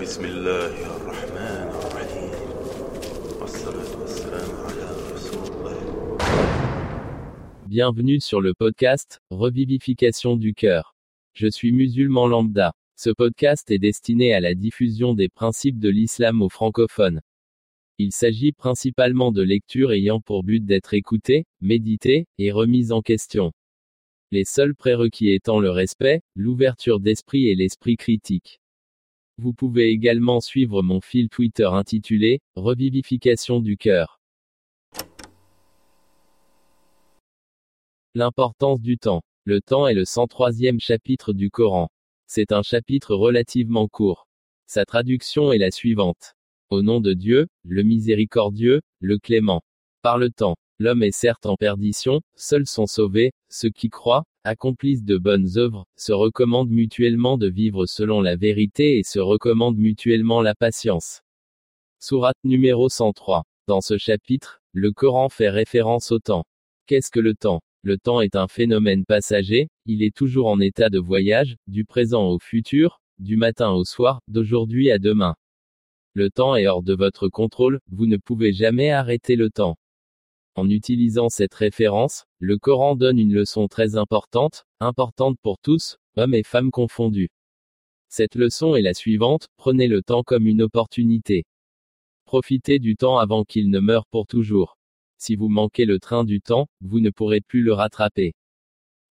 بسم الله الرحمن الرحيم والصلاة والسلام على رسول الله Bienvenue sur le podcast Revivification du cœur. Je suis musulman lambda. Ce podcast est destiné à la diffusion des principes de l'islam aux francophones. Il s'agit principalement de lectures ayant pour but d'être écoutées, méditées et remises en question. Les seuls prérequis étant le respect, l'ouverture d'esprit et l'esprit critique. Vous pouvez également suivre mon fil Twitter intitulé Revivification du cœur. L'importance du temps. Le temps est le 103e chapitre du Coran. C'est un chapitre relativement court. Sa traduction est la suivante. Au nom de Dieu, le miséricordieux, le clément. Par le temps. L'homme est certes en perdition, seuls sont sauvés, ceux qui croient, accomplissent de bonnes œuvres, se recommandent mutuellement de vivre selon la vérité et se recommandent mutuellement la patience. Sourate numéro 103. Dans ce chapitre, le Coran fait référence au temps. Qu'est-ce que le temps? Le temps est un phénomène passager, il est toujours en état de voyage, du présent au futur, du matin au soir, d'aujourd'hui à demain. Le temps est hors de votre contrôle, vous ne pouvez jamais arrêter le temps. En utilisant cette référence, le Coran donne une leçon très importante, importante pour tous, hommes et femmes confondus. Cette leçon est la suivante, prenez le temps comme une opportunité. Profitez du temps avant qu'il ne meure pour toujours. Si vous manquez le train du temps, vous ne pourrez plus le rattraper.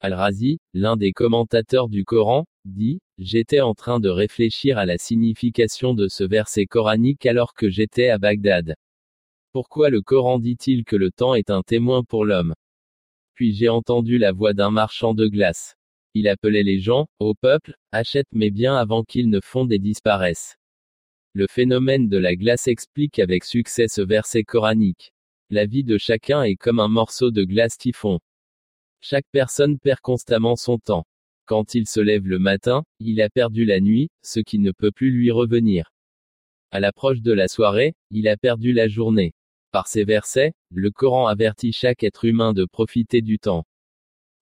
Al-Razi, l'un des commentateurs du Coran, dit, J'étais en train de réfléchir à la signification de ce verset coranique alors que j'étais à Bagdad. Pourquoi le Coran dit-il que le temps est un témoin pour l'homme? Puis j'ai entendu la voix d'un marchand de glace. Il appelait les gens, au peuple, achète mes biens avant qu'ils ne fondent et disparaissent. Le phénomène de la glace explique avec succès ce verset coranique. La vie de chacun est comme un morceau de glace typhon. Chaque personne perd constamment son temps. Quand il se lève le matin, il a perdu la nuit, ce qui ne peut plus lui revenir. À l'approche de la soirée, il a perdu la journée. Par ces versets, le Coran avertit chaque être humain de profiter du temps.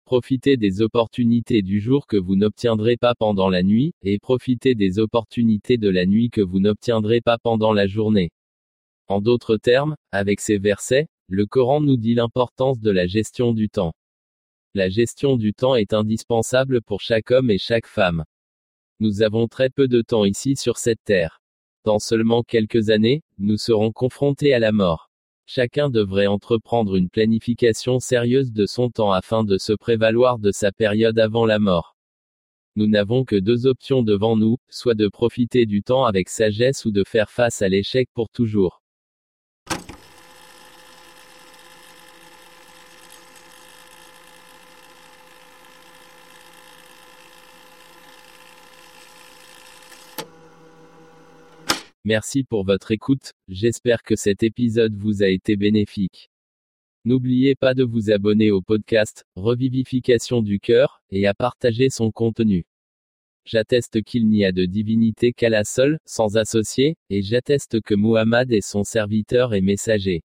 Profitez des opportunités du jour que vous n'obtiendrez pas pendant la nuit, et profitez des opportunités de la nuit que vous n'obtiendrez pas pendant la journée. En d'autres termes, avec ces versets, le Coran nous dit l'importance de la gestion du temps. La gestion du temps est indispensable pour chaque homme et chaque femme. Nous avons très peu de temps ici sur cette terre. Dans seulement quelques années, nous serons confrontés à la mort. Chacun devrait entreprendre une planification sérieuse de son temps afin de se prévaloir de sa période avant la mort. Nous n'avons que deux options devant nous, soit de profiter du temps avec sagesse ou de faire face à l'échec pour toujours. Merci pour votre écoute, j'espère que cet épisode vous a été bénéfique. N'oubliez pas de vous abonner au podcast Revivification du cœur, et à partager son contenu. J'atteste qu'il n'y a de divinité qu'Allah seul, sans associé, et j'atteste que Muhammad est son serviteur et messager.